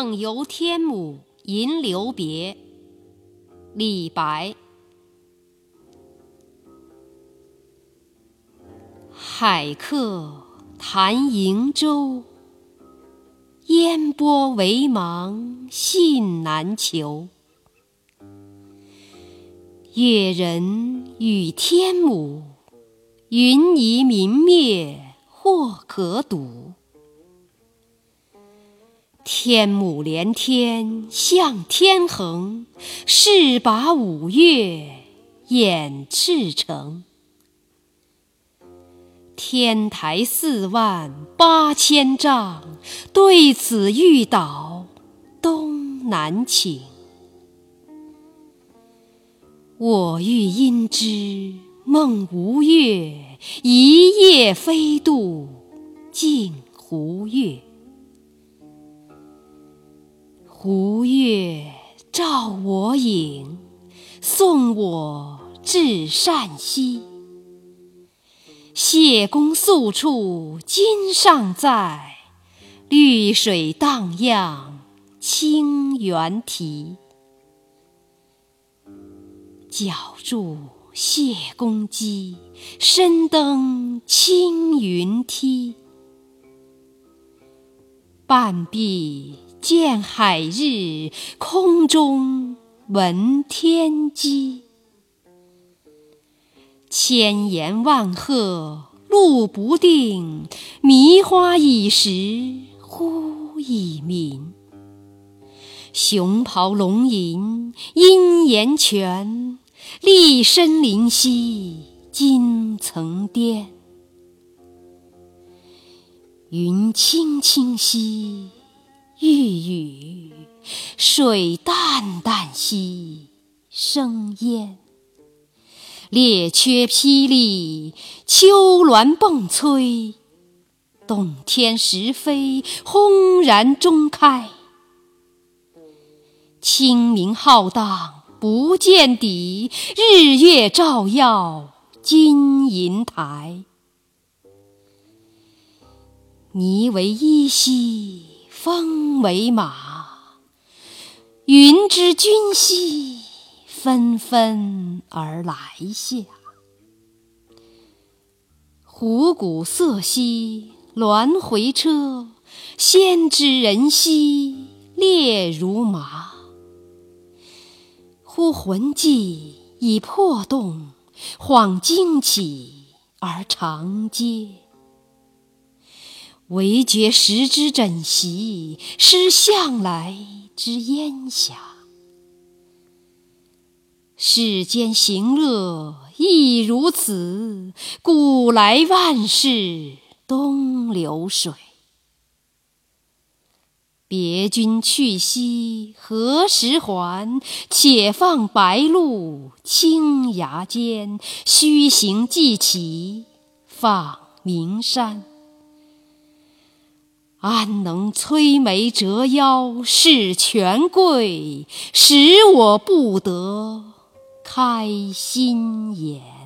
梦游天姥吟留别，李白。海客谈瀛洲，烟波微茫信难求。越人语天姥，云霓明灭或可睹。天姥连天向天横，势拔五岳掩赤城。天台四万八千丈，对此欲倒东南倾。我欲因之梦吴越，一夜飞渡镜湖月。湖月照我影，送我至剡溪。谢公宿处今尚在，绿水荡漾清猿啼。脚著谢公屐，身登青云梯。半壁见海日，空中闻天鸡。千言万壑路不定，迷花倚石忽已暝。熊咆龙吟殷岩泉，栗深林兮惊层巅。云青青兮欲雨，水淡淡兮生烟。列缺霹雳，丘峦迸摧，洞天石扉轰然中开。清明浩荡不见底，日月照耀金银台。霓为衣兮风为马，云之君兮纷纷而来下。虎鼓瑟兮鸾回车，先知人兮列如麻。忽魂悸已魄动，恍惊起而长嗟。惟觉时之枕席，失向来之烟霞。世间行乐亦如此，古来万事东流水。别君去兮何时还？且放白鹿青崖间，须行即骑访名山。安能摧眉折腰事权贵，使我不得开心颜？